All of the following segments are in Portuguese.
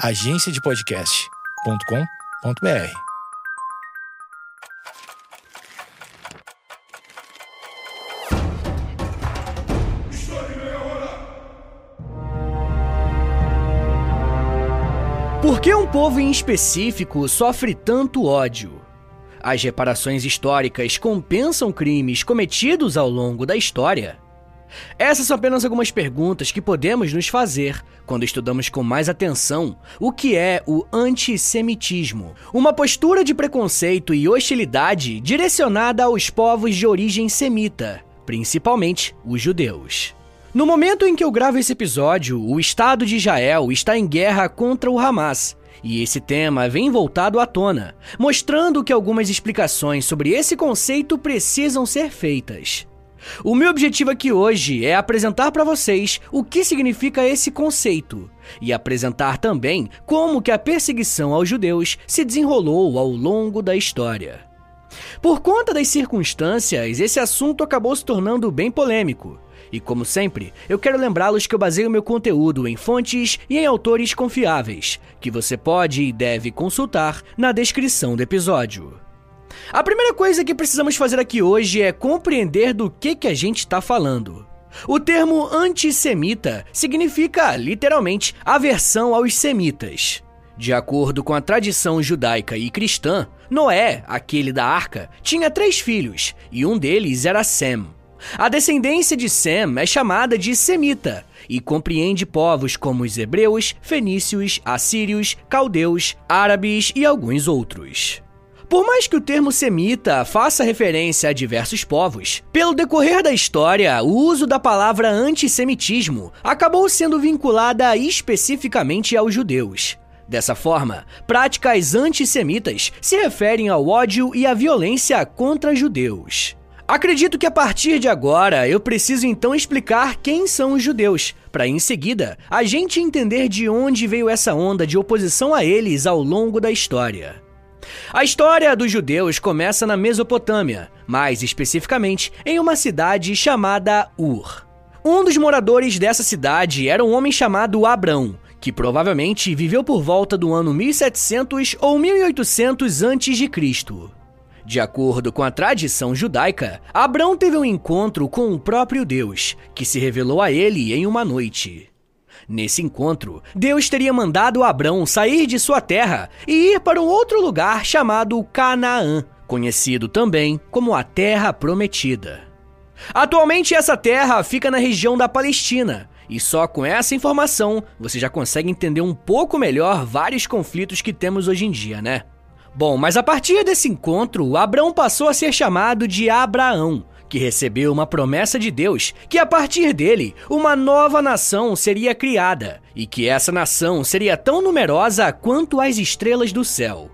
agenciadepodcast.com.br. Por que um povo em específico sofre tanto ódio? As reparações históricas compensam crimes cometidos ao longo da história? Essas são apenas algumas perguntas que podemos nos fazer quando estudamos com mais atenção o que é o antissemitismo, uma postura de preconceito e hostilidade direcionada aos povos de origem semita, principalmente os judeus. No momento em que eu gravo esse episódio, o Estado de Israel está em guerra contra o Hamas. E esse tema vem voltado à tona, mostrando que algumas explicações sobre esse conceito precisam ser feitas. O meu objetivo aqui hoje é apresentar para vocês o que significa esse conceito e apresentar também como que a perseguição aos judeus se desenrolou ao longo da história. Por conta das circunstâncias, esse assunto acabou se tornando bem polêmico. E como sempre, eu quero lembrá-los que eu baseio meu conteúdo em fontes e em autores confiáveis, que você pode e deve consultar na descrição do episódio. A primeira coisa que precisamos fazer aqui hoje é compreender do que, que a gente está falando. O termo antissemita significa, literalmente, aversão aos semitas. De acordo com a tradição judaica e cristã, Noé, aquele da arca, tinha três filhos e um deles era Sem. A descendência de Sem é chamada de semita e compreende povos como os hebreus, fenícios, assírios, caldeus, árabes e alguns outros. Por mais que o termo semita faça referência a diversos povos, pelo decorrer da história, o uso da palavra antissemitismo acabou sendo vinculada especificamente aos judeus. Dessa forma, práticas antissemitas se referem ao ódio e à violência contra judeus. Acredito que a partir de agora eu preciso então explicar quem são os judeus, para em seguida a gente entender de onde veio essa onda de oposição a eles ao longo da história. A história dos judeus começa na Mesopotâmia, mais especificamente em uma cidade chamada Ur. Um dos moradores dessa cidade era um homem chamado Abrão, que provavelmente viveu por volta do ano 1700 ou 1800 a.C. De acordo com a tradição judaica, Abrão teve um encontro com o próprio Deus, que se revelou a ele em uma noite. Nesse encontro, Deus teria mandado Abrão sair de sua terra e ir para um outro lugar chamado Canaã, conhecido também como a Terra Prometida. Atualmente, essa terra fica na região da Palestina, e só com essa informação você já consegue entender um pouco melhor vários conflitos que temos hoje em dia, né? Bom, mas a partir desse encontro, Abraão passou a ser chamado de Abraão, que recebeu uma promessa de Deus que a partir dele uma nova nação seria criada e que essa nação seria tão numerosa quanto as estrelas do céu.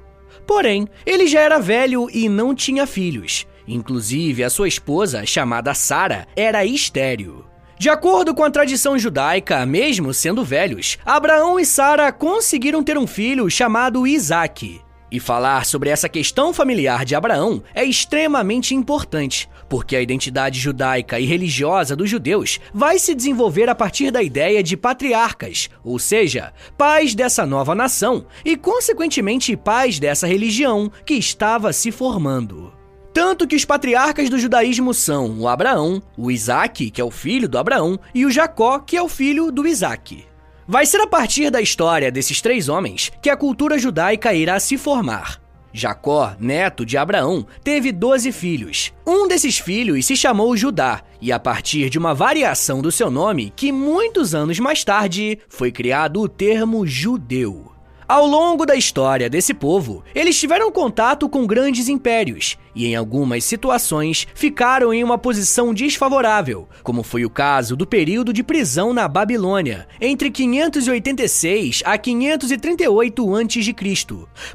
Porém, ele já era velho e não tinha filhos. Inclusive, a sua esposa, chamada Sara, era estéril. De acordo com a tradição judaica, mesmo sendo velhos, Abraão e Sara conseguiram ter um filho chamado Isaac. E falar sobre essa questão familiar de Abraão é extremamente importante, porque a identidade judaica e religiosa dos judeus vai se desenvolver a partir da ideia de patriarcas, ou seja, pais dessa nova nação e, consequentemente, pais dessa religião que estava se formando. Tanto que os patriarcas do judaísmo são o Abraão, o Isaac, que é o filho do Abraão, e o Jacó, que é o filho do Isaac. Vai ser a partir da história desses três homens que a cultura judaica irá se formar. Jacó, neto de Abraão, teve 12 filhos. Um desses filhos se chamou Judá, e a partir de uma variação do seu nome, que muitos anos mais tarde foi criado o termo judeu. Ao longo da história desse povo, eles tiveram contato com grandes impérios, e em algumas situações ficaram em uma posição desfavorável, como foi o caso do período de prisão na Babilônia, entre 586 a 538 a.C.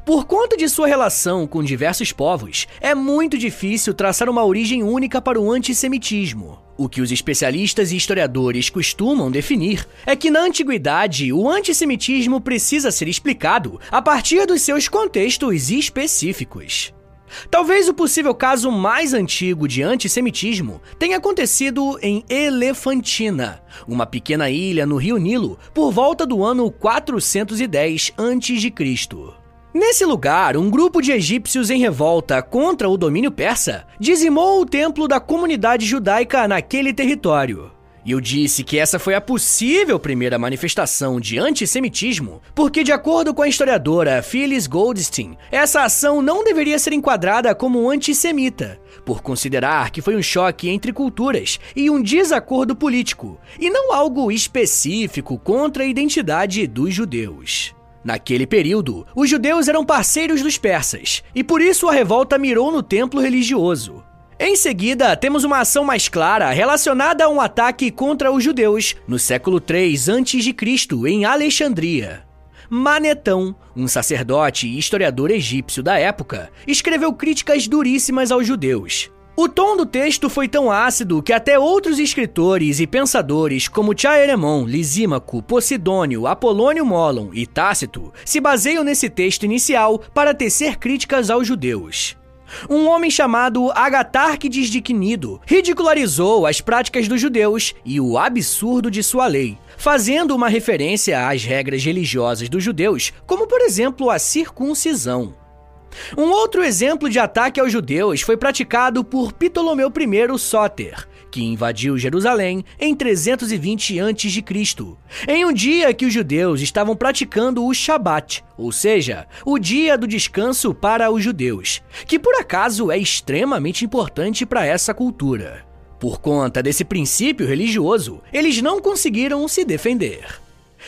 Por conta de sua relação com diversos povos, é muito difícil traçar uma origem única para o antissemitismo. O que os especialistas e historiadores costumam definir é que na antiguidade o antissemitismo precisa ser explicado a partir dos seus contextos específicos. Talvez o possível caso mais antigo de antissemitismo tenha acontecido em Elefantina, uma pequena ilha no rio Nilo, por volta do ano 410 a.C. Nesse lugar, um grupo de egípcios em revolta contra o domínio persa dizimou o templo da comunidade judaica naquele território. Eu disse que essa foi a possível primeira manifestação de antissemitismo, porque, de acordo com a historiadora Phyllis Goldstein, essa ação não deveria ser enquadrada como antissemita, por considerar que foi um choque entre culturas e um desacordo político, e não algo específico contra a identidade dos judeus. Naquele período, os judeus eram parceiros dos persas, e por isso a revolta mirou no templo religioso. Em seguida, temos uma ação mais clara relacionada a um ataque contra os judeus no século 3 a.C. em Alexandria. Manetão, um sacerdote e historiador egípcio da época, escreveu críticas duríssimas aos judeus. O tom do texto foi tão ácido que até outros escritores e pensadores como Chaeremon, Lisímaco, Posidônio, Apolônio Molon e Tácito se baseiam nesse texto inicial para tecer críticas aos judeus. Um homem chamado Agatárquides de Quinido ridicularizou as práticas dos judeus e o absurdo de sua lei, fazendo uma referência às regras religiosas dos judeus, como por exemplo a circuncisão. Um outro exemplo de ataque aos judeus foi praticado por Ptolomeu I Sóter, que invadiu Jerusalém em 320 a.C., em um dia que os judeus estavam praticando o Shabat, ou seja, o dia do descanso para os judeus, que por acaso é extremamente importante para essa cultura. Por conta desse princípio religioso, eles não conseguiram se defender.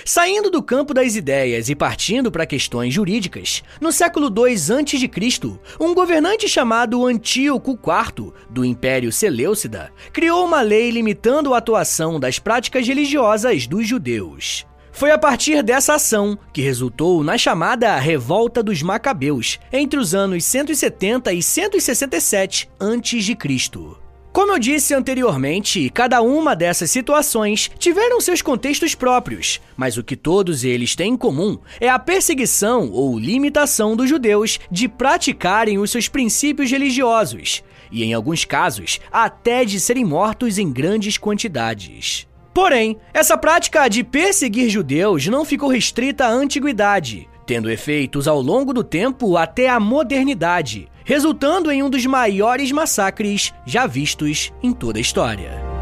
Saindo do campo das ideias e partindo para questões jurídicas, no século II a.C., um governante chamado Antíoco IV, do Império Seleucida, criou uma lei limitando a atuação das práticas religiosas dos judeus. Foi a partir dessa ação que resultou na chamada Revolta dos Macabeus, entre os anos 170 e 167 a.C. Como eu disse anteriormente, cada uma dessas situações tiveram seus contextos próprios, mas o que todos eles têm em comum é a perseguição ou limitação dos judeus de praticarem os seus princípios religiosos, e em alguns casos, até de serem mortos em grandes quantidades. Porém, essa prática de perseguir judeus não ficou restrita à antiguidade, tendo efeitos ao longo do tempo até a modernidade, resultando em um dos maiores massacres já vistos em toda a história.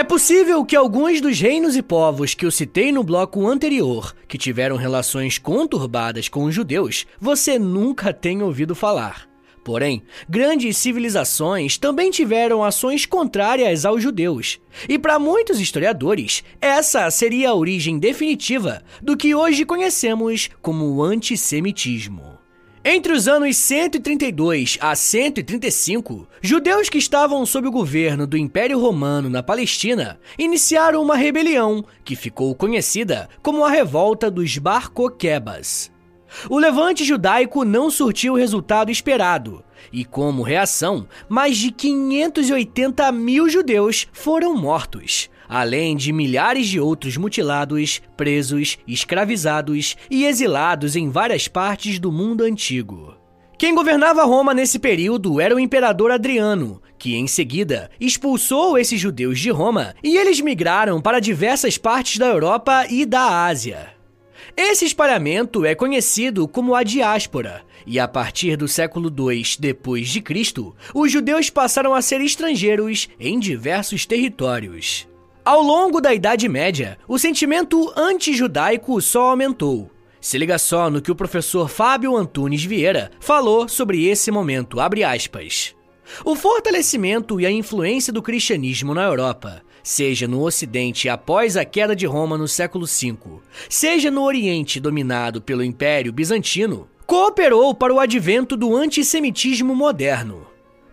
É possível que alguns dos reinos e povos que eu citei no bloco anterior, que tiveram relações conturbadas com os judeus, você nunca tenha ouvido falar. Porém, grandes civilizações também tiveram ações contrárias aos judeus. E para muitos historiadores, essa seria a origem definitiva do que hoje conhecemos como o antissemitismo. Entre os anos 132 a 135, judeus que estavam sob o governo do Império Romano na Palestina iniciaram uma rebelião que ficou conhecida como a Revolta dos Bar Kokhebas. O levante judaico não surtiu o resultado esperado, e como reação, mais de 580 mil judeus foram mortos, além de milhares de outros mutilados, presos, escravizados e exilados em várias partes do mundo antigo. Quem governava Roma nesse período era o imperador Adriano, que em seguida expulsou esses judeus de Roma e eles migraram para diversas partes da Europa e da Ásia. Esse espalhamento é conhecido como a diáspora, e a partir do século II depois de Cristo, os judeus passaram a ser estrangeiros em diversos territórios. Ao longo da Idade Média, o sentimento anti-judaico só aumentou. Se liga só no que o professor Fábio Antunes Vieira falou sobre esse momento, abre aspas. O fortalecimento e a influência do cristianismo na Europa, seja no Ocidente após a queda de Roma no século V, seja no Oriente dominado pelo Império Bizantino, cooperou para o advento do antissemitismo moderno.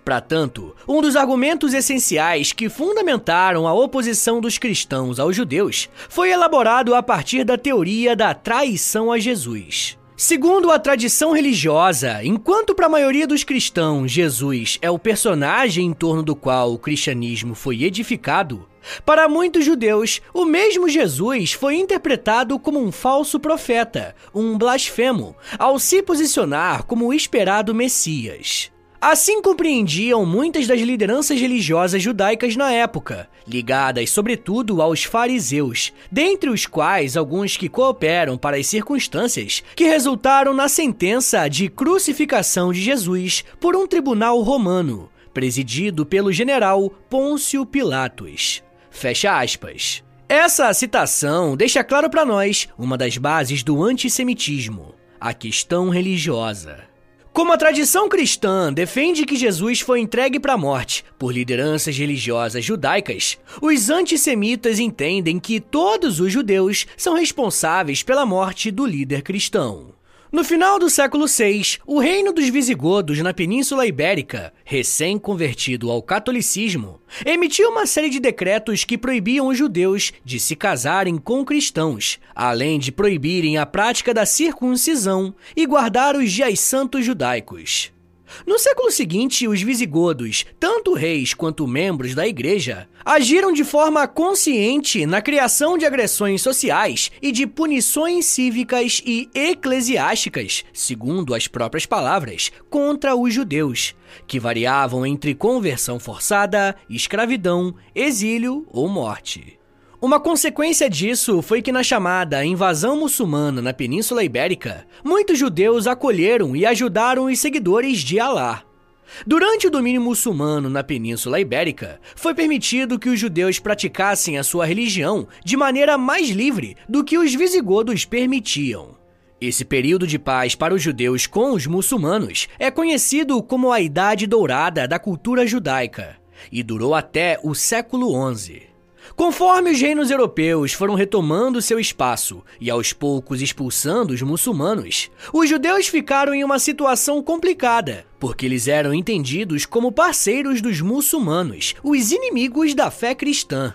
Para tanto, um dos argumentos essenciais que fundamentaram a oposição dos cristãos aos judeus foi elaborado a partir da teoria da traição a Jesus. Segundo a tradição religiosa, enquanto para a maioria dos cristãos Jesus é o personagem em torno do qual o cristianismo foi edificado, para muitos judeus, o mesmo Jesus foi interpretado como um falso profeta, um blasfemo, ao se posicionar como o esperado Messias. Assim compreendiam muitas das lideranças religiosas judaicas na época, ligadas sobretudo aos fariseus, dentre os quais alguns que cooperam para as circunstâncias que resultaram na sentença de crucificação de Jesus por um tribunal romano, presidido pelo general Pôncio Pilatos. Fecha aspas. Essa citação deixa claro para nós uma das bases do antissemitismo, a questão religiosa. Como a tradição cristã defende que Jesus foi entregue para a morte por lideranças religiosas judaicas, os antissemitas entendem que todos os judeus são responsáveis pela morte do líder cristão. No final do século VI, o reino dos visigodos na Península Ibérica, recém-convertido ao catolicismo, emitiu uma série de decretos que proibiam os judeus de se casarem com cristãos, além de proibirem a prática da circuncisão e guardar os dias santos judaicos. No século seguinte, os visigodos, tanto reis quanto membros da igreja, agiram de forma consciente na criação de agressões sociais e de punições cívicas e eclesiásticas, segundo as próprias palavras, contra os judeus, que variavam entre conversão forçada, escravidão, exílio ou morte. Uma consequência disso foi que na chamada invasão muçulmana na Península Ibérica, muitos judeus acolheram e ajudaram os seguidores de Alá. Durante o domínio muçulmano na Península Ibérica, foi permitido que os judeus praticassem a sua religião de maneira mais livre do que os visigodos permitiam. Esse período de paz para os judeus com os muçulmanos é conhecido como a Idade Dourada da cultura judaica e durou até o século XI. Conforme os reinos europeus foram retomando seu espaço e aos poucos expulsando os muçulmanos, os judeus ficaram em uma situação complicada, porque eles eram entendidos como parceiros dos muçulmanos, os inimigos da fé cristã.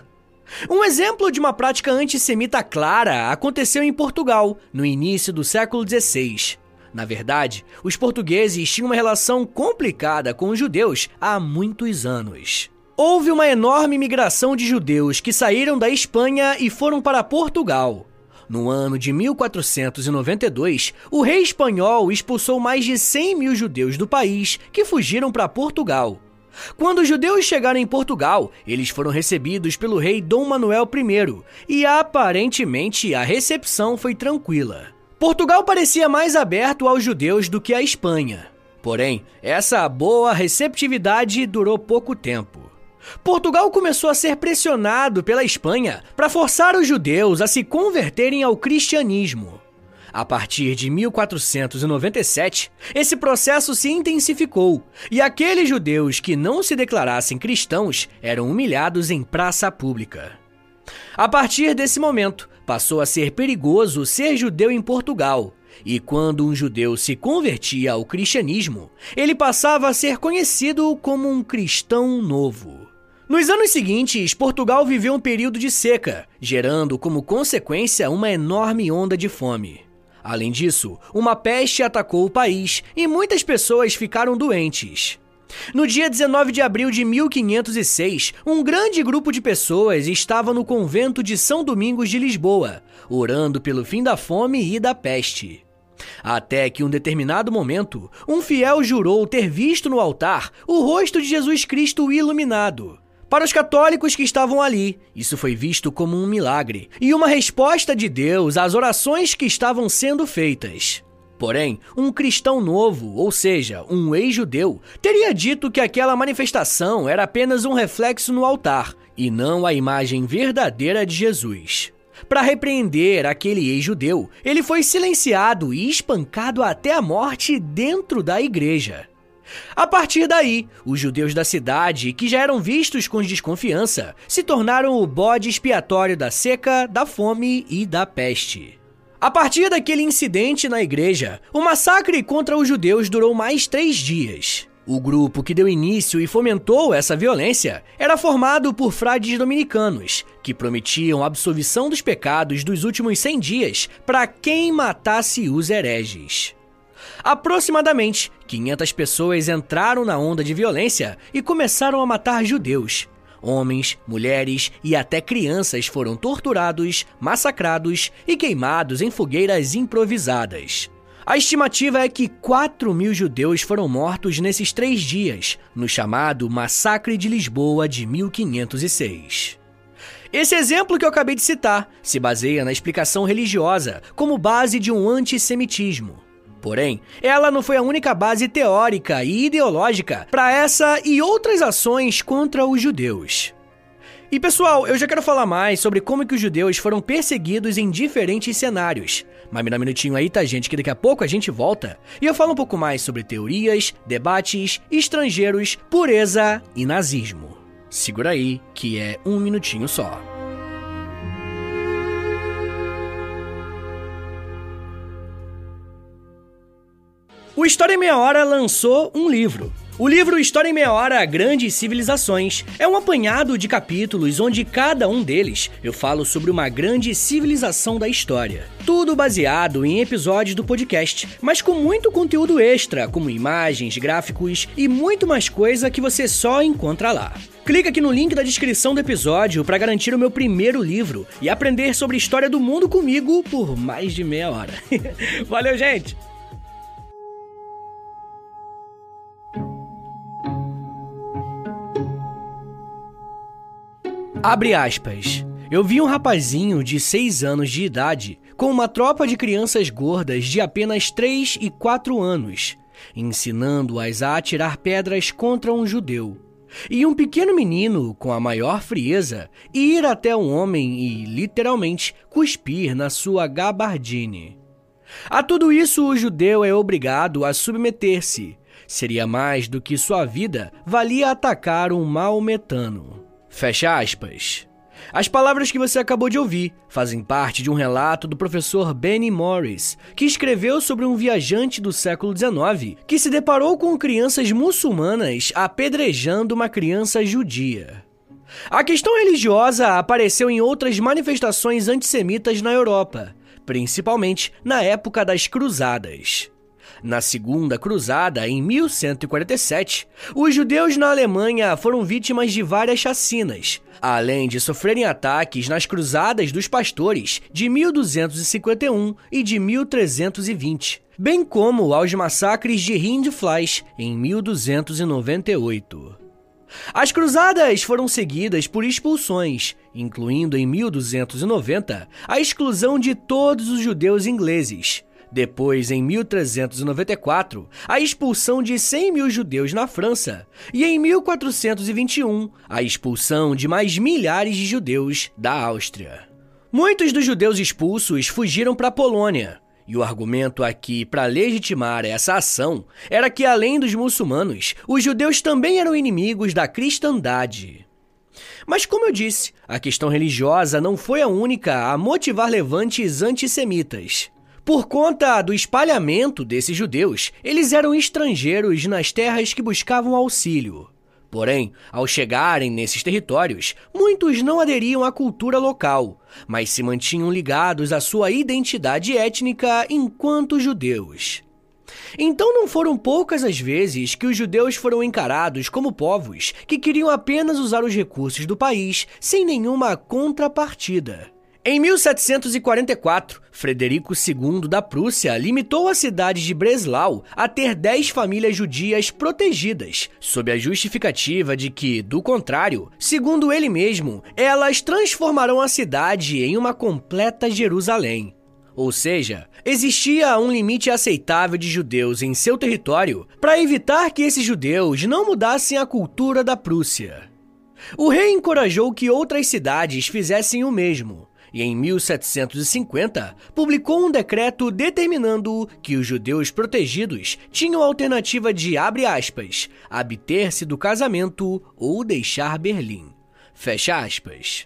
Um exemplo de uma prática antissemita clara aconteceu em Portugal, no início do século XVI. Na verdade, os portugueses tinham uma relação complicada com os judeus há muitos anos. Houve uma enorme migração de judeus que saíram da Espanha e foram para Portugal. No ano de 1492, o rei espanhol expulsou mais de 100 mil judeus do país que fugiram para Portugal. Quando os judeus chegaram em Portugal, eles foram recebidos pelo rei Dom Manuel I e aparentemente a recepção foi tranquila. Portugal parecia mais aberto aos judeus do que a Espanha. Porém, essa boa receptividade durou pouco tempo. Portugal começou a ser pressionado pela Espanha para forçar os judeus a se converterem ao cristianismo. A partir de 1497, esse processo se intensificou e aqueles judeus que não se declarassem cristãos eram humilhados em praça pública. A partir desse momento, passou a ser perigoso ser judeu em Portugal, e quando um judeu se convertia ao cristianismo, ele passava a ser conhecido como um cristão novo. Nos anos seguintes, Portugal viveu um período de seca, gerando como consequência uma enorme onda de fome. Além disso, uma peste atacou o país e muitas pessoas ficaram doentes. No dia 19 de abril de 1506, um grande grupo de pessoas estava no convento de São Domingos de Lisboa, orando pelo fim da fome e da peste. Até que, um determinado momento, um fiel jurou ter visto no altar o rosto de Jesus Cristo iluminado. Para os católicos que estavam ali, isso foi visto como um milagre e uma resposta de Deus às orações que estavam sendo feitas. Porém, um cristão novo, ou seja, um ex-judeu, teria dito que aquela manifestação era apenas um reflexo no altar e não a imagem verdadeira de Jesus. Para repreender aquele ex-judeu, ele foi silenciado e espancado até a morte dentro da igreja. A partir daí, os judeus da cidade, que já eram vistos com desconfiança, se tornaram o bode expiatório da seca, da fome e da peste. A partir daquele incidente na igreja, o massacre contra os judeus durou mais três dias. O grupo que deu início e fomentou essa violência era formado por frades dominicanos, que prometiam absolvição dos pecados dos últimos 100 dias para quem matasse os hereges. Aproximadamente 500 pessoas entraram na onda de violência e começaram a matar judeus. Homens, mulheres e até crianças foram torturados, massacrados e queimados em fogueiras improvisadas. A estimativa é que 4 mil judeus foram mortos nesses três dias, no chamado Massacre de Lisboa de 1506. Esse exemplo que eu acabei de citar se baseia na explicação religiosa como base de um antissemitismo. Porém, ela não foi a única base teórica e ideológica para essa e outras ações contra os judeus. E pessoal, eu já quero falar mais sobre como que os judeus foram perseguidos em diferentes cenários. Mas me dá um minutinho aí, tá gente, que daqui a pouco a gente volta e eu falo um pouco mais sobre teorias, debates, estrangeiros, pureza e nazismo. Segura aí, que é um minutinho só. O História em Meia Hora lançou um livro. O livro História em Meia Hora Grandes Civilizações é um apanhado de capítulos onde cada um deles eu falo sobre uma grande civilização da história. Tudo baseado em episódios do podcast, mas com muito conteúdo extra, como imagens, gráficos e muito mais coisa que você só encontra lá. Clica aqui no link da descrição do episódio para garantir o meu primeiro livro e aprender sobre história do mundo comigo por mais de meia hora. Valeu, gente! Abre aspas. Eu vi um rapazinho de 6 anos de idade com uma tropa de crianças gordas de apenas 3 e 4 anos, ensinando-as a atirar pedras contra um judeu. E um pequeno menino, com a maior frieza, ir até um homem e, literalmente, cuspir na sua gabardine. A tudo isso, o judeu é obrigado a submeter-se. Seria mais do que sua vida valia atacar um maometano. Fecha aspas. As palavras que você acabou de ouvir fazem parte de um relato do professor Benny Morris, que escreveu sobre um viajante do século XIX que se deparou com crianças muçulmanas apedrejando uma criança judia. A questão religiosa apareceu em outras manifestações antissemitas na Europa, principalmente na época das Cruzadas. Na Segunda Cruzada, em 1147, os judeus na Alemanha foram vítimas de várias chacinas, além de sofrerem ataques nas Cruzadas dos Pastores de 1251 e de 1320, bem como aos massacres de Rindfleisch em 1298. As cruzadas foram seguidas por expulsões, incluindo em 1290 a exclusão de todos os judeus ingleses, depois, em 1394, a expulsão de 100 mil judeus na França. E em 1421, a expulsão de mais milhares de judeus da Áustria. Muitos dos judeus expulsos fugiram para a Polônia. E o argumento aqui para legitimar essa ação era que, além dos muçulmanos, os judeus também eram inimigos da cristandade. Mas, como eu disse, a questão religiosa não foi a única a motivar levantes antissemitas. Por conta do espalhamento desses judeus, eles eram estrangeiros nas terras que buscavam auxílio. Porém, ao chegarem nesses territórios, muitos não aderiam à cultura local, mas se mantinham ligados à sua identidade étnica enquanto judeus. Então não foram poucas as vezes que os judeus foram encarados como povos que queriam apenas usar os recursos do país sem nenhuma contrapartida. Em 1744, Frederico II da Prússia limitou a cidade de Breslau a ter 10 famílias judias protegidas, sob a justificativa de que, do contrário, segundo ele mesmo, elas transformarão a cidade em uma completa Jerusalém. Ou seja, existia um limite aceitável de judeus em seu território para evitar que esses judeus não mudassem a cultura da Prússia. O rei encorajou que outras cidades fizessem o mesmo e em 1750 publicou um decreto determinando que os judeus protegidos tinham a alternativa de, abre aspas, abter-se do casamento ou deixar Berlim. Fecha aspas.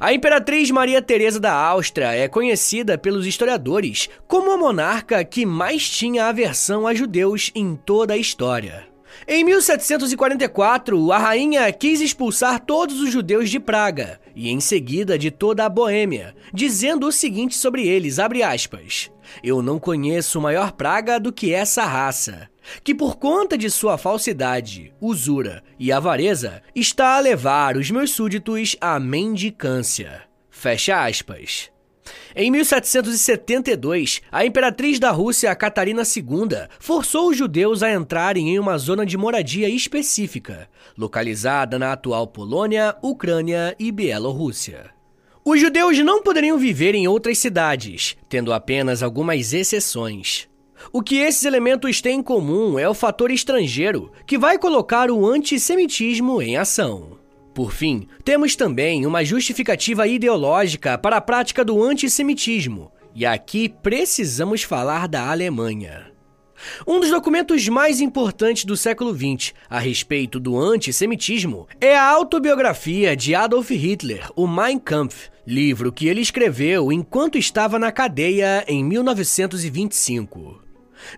A imperatriz Maria Teresa da Áustria é conhecida pelos historiadores como a monarca que mais tinha aversão a judeus em toda a história. Em 1744, a rainha quis expulsar todos os judeus de Praga e em seguida de toda a Boêmia, dizendo o seguinte sobre eles, aspas, Eu não conheço maior praga do que essa raça, que por conta de sua falsidade, usura e avareza, está a levar os meus súditos à mendicância. Fecha aspas. Em 1772, a imperatriz da Rússia, Catarina II, forçou os judeus a entrarem em uma zona de moradia específica, localizada na atual Polônia, Ucrânia e Bielorrússia. Os judeus não poderiam viver em outras cidades, tendo apenas algumas exceções. O que esses elementos têm em comum é o fator estrangeiro, que vai colocar o antissemitismo em ação. Por fim, temos também uma justificativa ideológica para a prática do antissemitismo, e aqui precisamos falar da Alemanha. Um dos documentos mais importantes do século XX a respeito do antissemitismo é a autobiografia de Adolf Hitler, o Mein Kampf, livro que ele escreveu enquanto estava na cadeia em 1925.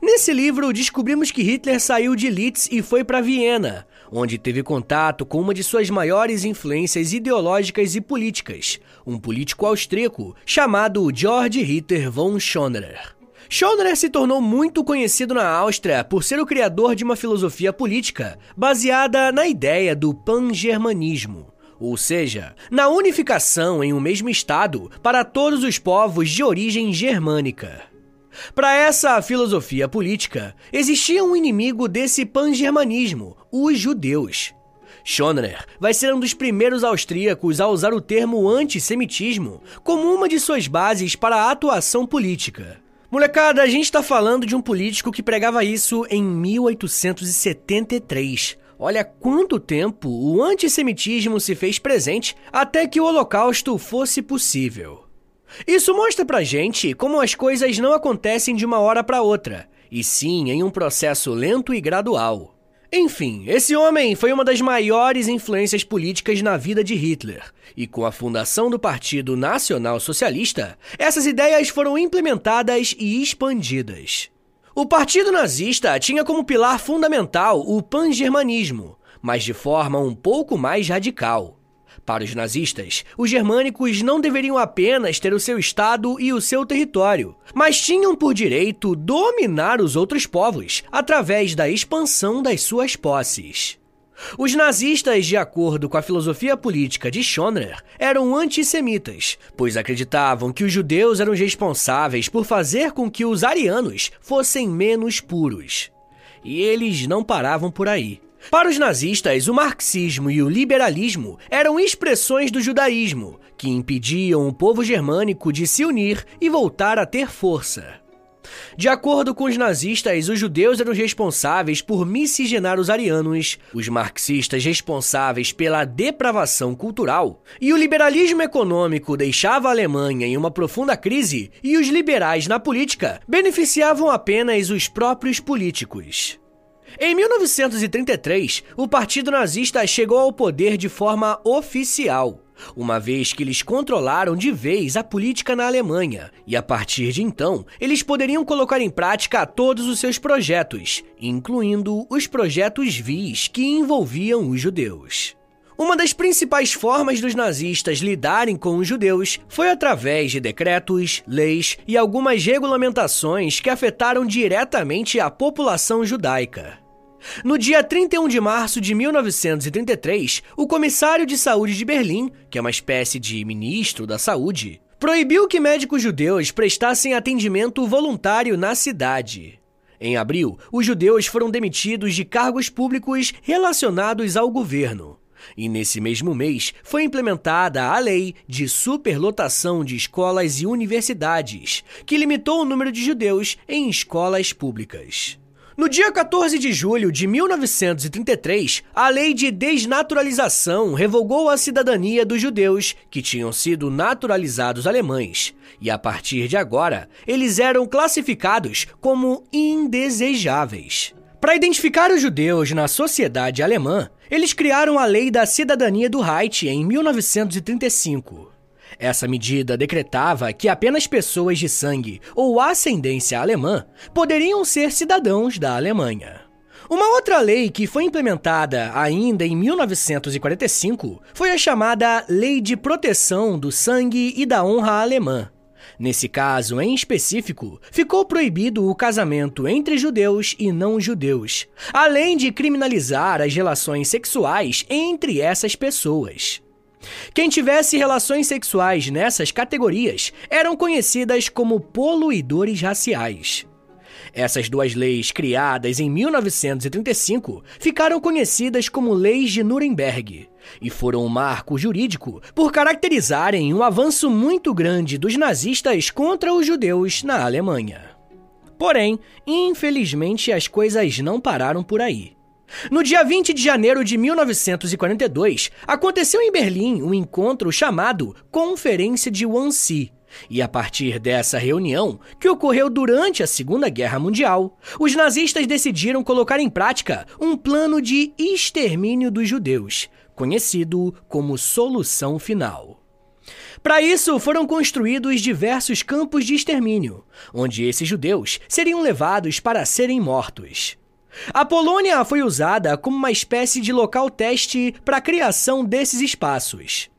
Nesse livro, descobrimos que Hitler saiu de Litz e foi para Viena, onde teve contato com uma de suas maiores influências ideológicas e políticas, um político austríaco chamado Georg Ritter von Schonerer. Schonerer se tornou muito conhecido na Áustria por ser o criador de uma filosofia política baseada na ideia do pan-germanismo, ou seja, na unificação em um mesmo Estado para todos os povos de origem germânica. Para essa filosofia política, existia um inimigo desse pan-germanismo, os judeus. Schoner vai ser um dos primeiros austríacos a usar o termo antissemitismo como uma de suas bases para a atuação política. Molecada, a gente está falando de um político que pregava isso em 1873. Olha quanto tempo o antissemitismo se fez presente até que o Holocausto fosse possível. Isso mostra pra gente como as coisas não acontecem de uma hora para outra, e sim em um processo lento e gradual. Enfim, esse homem foi uma das maiores influências políticas na vida de Hitler, e com a fundação do Partido Nacional Socialista, essas ideias foram implementadas e expandidas. O Partido Nazista tinha como pilar fundamental o pan-germanismo, mas de forma um pouco mais radical. Para os nazistas, os germânicos não deveriam apenas ter o seu estado e o seu território, mas tinham por direito dominar os outros povos através da expansão das suas posses. Os nazistas, de acordo com a filosofia política de Schoner, eram antissemitas, pois acreditavam que os judeus eram responsáveis por fazer com que os arianos fossem menos puros. E eles não paravam por aí. Para os nazistas, o marxismo e o liberalismo eram expressões do judaísmo, que impediam o povo germânico de se unir e voltar a ter força. De acordo com os nazistas, os judeus eram responsáveis por miscigenar os arianos, os marxistas responsáveis pela depravação cultural, e o liberalismo econômico deixava a Alemanha em uma profunda crise, e os liberais na política beneficiavam apenas os próprios políticos. Em 1933, o Partido Nazista chegou ao poder de forma oficial, uma vez que eles controlaram de vez a política na Alemanha, e a partir de então, eles poderiam colocar em prática todos os seus projetos, incluindo os projetos VIS que envolviam os judeus. Uma das principais formas dos nazistas lidarem com os judeus foi através de decretos, leis e algumas regulamentações que afetaram diretamente a população judaica. No dia 31 de março de 1933, o comissário de saúde de Berlim, que é uma espécie de ministro da saúde, proibiu que médicos judeus prestassem atendimento voluntário na cidade. Em abril, os judeus foram demitidos de cargos públicos relacionados ao governo. E nesse mesmo mês foi implementada a lei de superlotação de escolas e universidades, que limitou o número de judeus em escolas públicas. No dia 14 de julho de 1933, a lei de desnaturalização revogou a cidadania dos judeus que tinham sido naturalizados alemães, e a partir de agora, eles eram classificados como indesejáveis. Para identificar os judeus na sociedade alemã, eles criaram a Lei da Cidadania do Reich em 1935. Essa medida decretava que apenas pessoas de sangue ou ascendência alemã poderiam ser cidadãos da Alemanha. Uma outra lei que foi implementada ainda em 1945 foi a chamada Lei de Proteção do Sangue e da Honra Alemã. Nesse caso em específico, ficou proibido o casamento entre judeus e não judeus, além de criminalizar as relações sexuais entre essas pessoas. Quem tivesse relações sexuais nessas categorias eram conhecidas como poluidores raciais. Essas duas leis, criadas em 1935, ficaram conhecidas como Leis de Nuremberg e foram um marco jurídico por caracterizarem um avanço muito grande dos nazistas contra os judeus na Alemanha. Porém, infelizmente, as coisas não pararam por aí. No dia 20 de janeiro de 1942, aconteceu em Berlim um encontro chamado Conferência de Wannsee. E a partir dessa reunião, que ocorreu durante a Segunda Guerra Mundial, os nazistas decidiram colocar em prática um plano de extermínio dos judeus, conhecido como Solução Final. Para isso, foram construídos diversos campos de extermínio, onde esses judeus seriam levados para serem mortos. A Polônia foi usada como uma espécie de local teste para a criação desses espaços.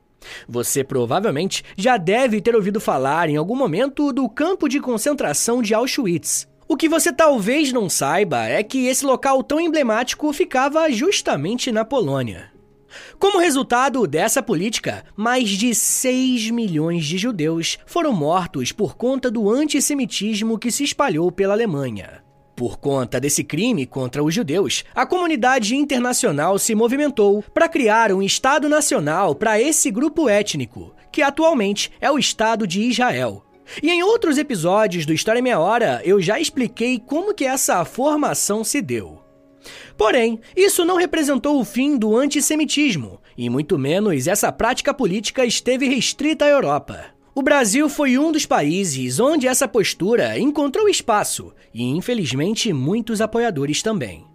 Você provavelmente já deve ter ouvido falar em algum momento do campo de concentração de Auschwitz. O que você talvez não saiba é que esse local tão emblemático ficava justamente na Polônia. Como resultado dessa política, mais de 6 milhões de judeus foram mortos por conta do antissemitismo que se espalhou pela Alemanha. Por conta desse crime contra os judeus, a comunidade internacional se movimentou para criar um Estado nacional para esse grupo étnico, que atualmente é o Estado de Israel. E em outros episódios do História Meia Hora, eu já expliquei como que essa formação se deu. Porém, isso não representou o fim do antissemitismo, e muito menos essa prática política esteve restrita à Europa. O Brasil foi um dos países onde essa postura encontrou espaço e, infelizmente, muitos apoiadores também.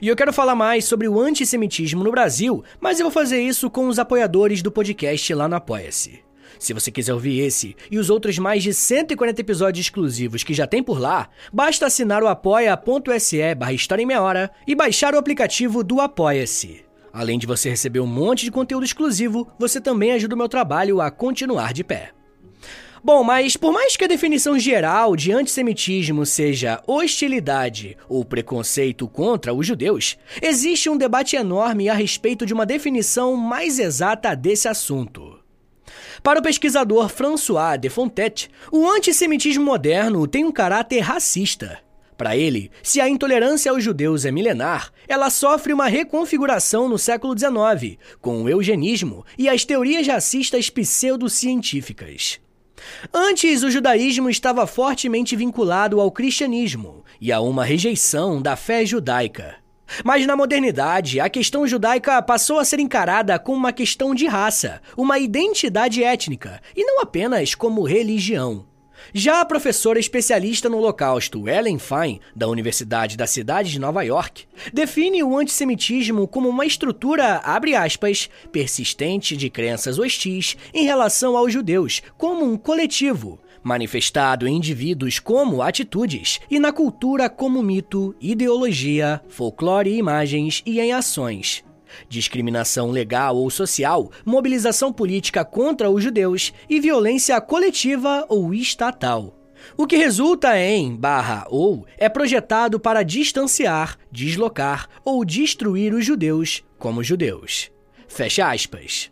E eu quero falar mais sobre o antissemitismo no Brasil, mas eu vou fazer isso com os apoiadores do podcast lá no Apoia-se. Se você quiser ouvir esse e os outros mais de 140 episódios exclusivos que já tem por lá, basta assinar o apoia.se barra História em Meia Hora e baixar o aplicativo do Apoia-se. Além de você receber um monte de conteúdo exclusivo, você também ajuda o meu trabalho a continuar de pé. Bom, mas por mais que a definição geral de antissemitismo seja hostilidade ou preconceito contra os judeus, existe um debate enorme a respeito de uma definição mais exata desse assunto. Para o pesquisador François de Fontet, o antissemitismo moderno tem um caráter racista. Para ele, se a intolerância aos judeus é milenar, ela sofre uma reconfiguração no século XIX, com o eugenismo e as teorias racistas pseudocientíficas. Antes, o judaísmo estava fortemente vinculado ao cristianismo e a uma rejeição da fé judaica. Mas na modernidade, a questão judaica passou a ser encarada como uma questão de raça, uma identidade étnica, e não apenas como religião. Já a professora especialista no Holocausto, Ellen Fine, da Universidade da Cidade de Nova York, define o antissemitismo como uma estrutura, aspas, persistente de crenças hostis em relação aos judeus, como um coletivo, manifestado em indivíduos como atitudes e na cultura como mito, ideologia, folclore e imagens e em ações discriminação legal ou social, mobilização política contra os judeus e violência coletiva ou estatal. O que resulta em barra ou é projetado para distanciar, deslocar ou destruir os judeus como judeus. Fecha aspas.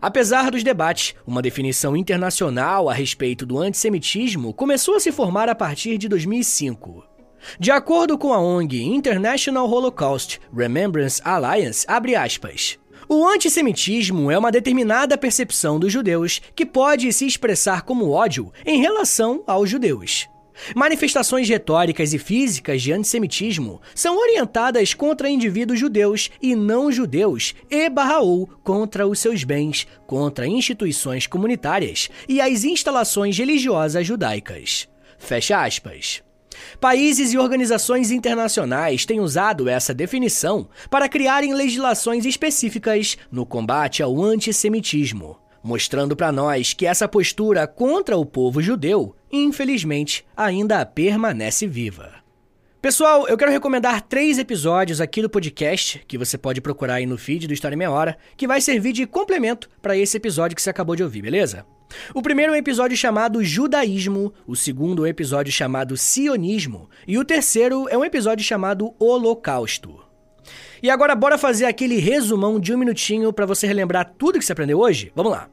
Apesar dos debates, uma definição internacional a respeito do antissemitismo começou a se formar a partir de 2005. De acordo com a ONG International Holocaust Remembrance Alliance, aspas, o antissemitismo é uma determinada percepção dos judeus que pode se expressar como ódio em relação aos judeus. Manifestações retóricas e físicas de antissemitismo são orientadas contra indivíduos judeus e não judeus e barra ou contra os seus bens, contra instituições comunitárias e as instalações religiosas judaicas. Fecha aspas. Países e organizações internacionais têm usado essa definição para criarem legislações específicas no combate ao antissemitismo mostrando para nós que essa postura contra o povo judeu, infelizmente, ainda permanece viva. Pessoal, eu quero recomendar três episódios aqui do podcast, que você pode procurar aí no feed do História em Meia Hora, que vai servir de complemento para esse episódio que você acabou de ouvir, beleza? O primeiro é um episódio chamado Judaísmo, o segundo é um episódio chamado Sionismo, e o terceiro é um episódio chamado Holocausto. E agora bora fazer aquele resumão de um minutinho para você relembrar tudo que você aprendeu hoje? Vamos lá!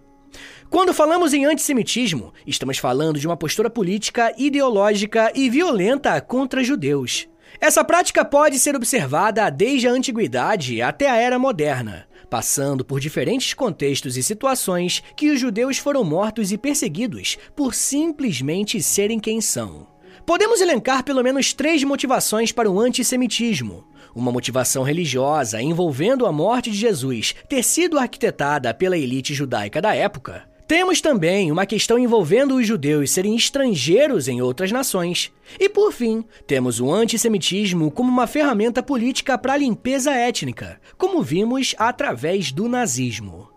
Quando falamos em antissemitismo, estamos falando de uma postura política, ideológica e violenta contra judeus. Essa prática pode ser observada desde a antiguidade até a era moderna, passando por diferentes contextos e situações que os judeus foram mortos e perseguidos por simplesmente serem quem são. Podemos elencar pelo menos três motivações para o antissemitismo. Uma motivação religiosa envolvendo a morte de Jesus ter sido arquitetada pela elite judaica da época. Temos também uma questão envolvendo os judeus serem estrangeiros em outras nações. E por fim, temos o antissemitismo como uma ferramenta política para a limpeza étnica, como vimos através do nazismo.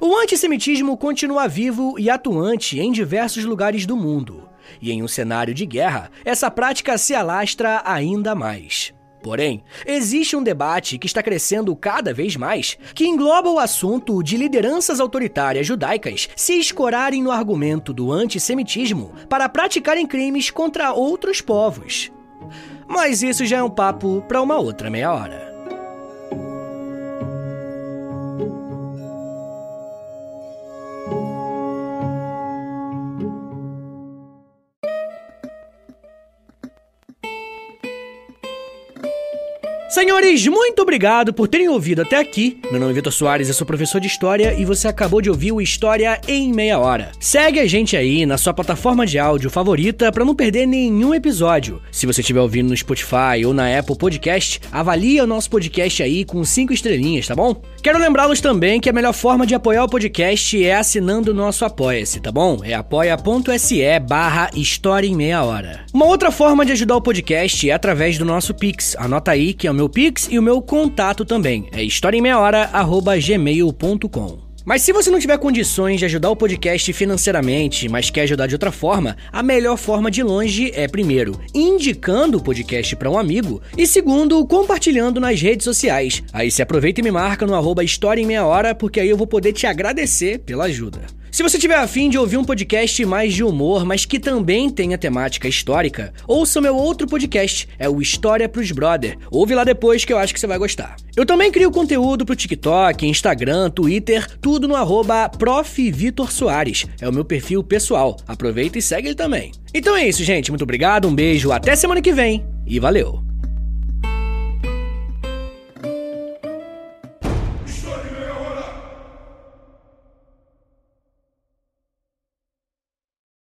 O antissemitismo continua vivo e atuante em diversos lugares do mundo. E em um cenário de guerra, essa prática se alastra ainda mais. Porém, existe um debate que está crescendo cada vez mais, que engloba o assunto de lideranças autoritárias judaicas se escorarem no argumento do antissemitismo para praticarem crimes contra outros povos. Mas isso já é um papo para uma outra meia hora. Senhores, muito obrigado por terem ouvido até aqui. Meu nome é Vitor Soares, eu sou professor de História e você acabou de ouvir o História em Meia Hora. Segue a gente aí na sua plataforma de áudio favorita para não perder nenhum episódio. Se você estiver ouvindo no Spotify ou na Apple Podcast, avalie o nosso podcast aí com cinco estrelinhas, tá bom? Quero lembrá-los também que a melhor forma de apoiar o podcast é assinando o nosso Apoia-se, tá bom? É apoia.se barra História em Meia Hora. Uma outra forma de ajudar o podcast é através do nosso Pix. Anota aí que é o meu meu Pix e o meu contato também. É historiaemmeiahora.gmail.com. Mas se você não tiver condições de ajudar o podcast financeiramente, mas quer ajudar de outra forma, a melhor forma de longe é, primeiro, indicando o podcast para um amigo e, segundo, compartilhando nas redes sociais. Aí se aproveita e me marca no arroba História em Meia Hora, porque aí eu vou poder te agradecer pela ajuda. Se você tiver afim de ouvir um podcast mais de humor, mas que também tenha temática histórica, ouça o meu outro podcast, é o História pros Brother. Ouve lá depois que eu acho que você vai gostar. Eu também crio conteúdo pro TikTok, Instagram, Twitter, tudo no arroba. É o meu perfil pessoal. Aproveita e segue ele também. Então é isso, gente. Muito obrigado, um beijo, até semana que vem e valeu!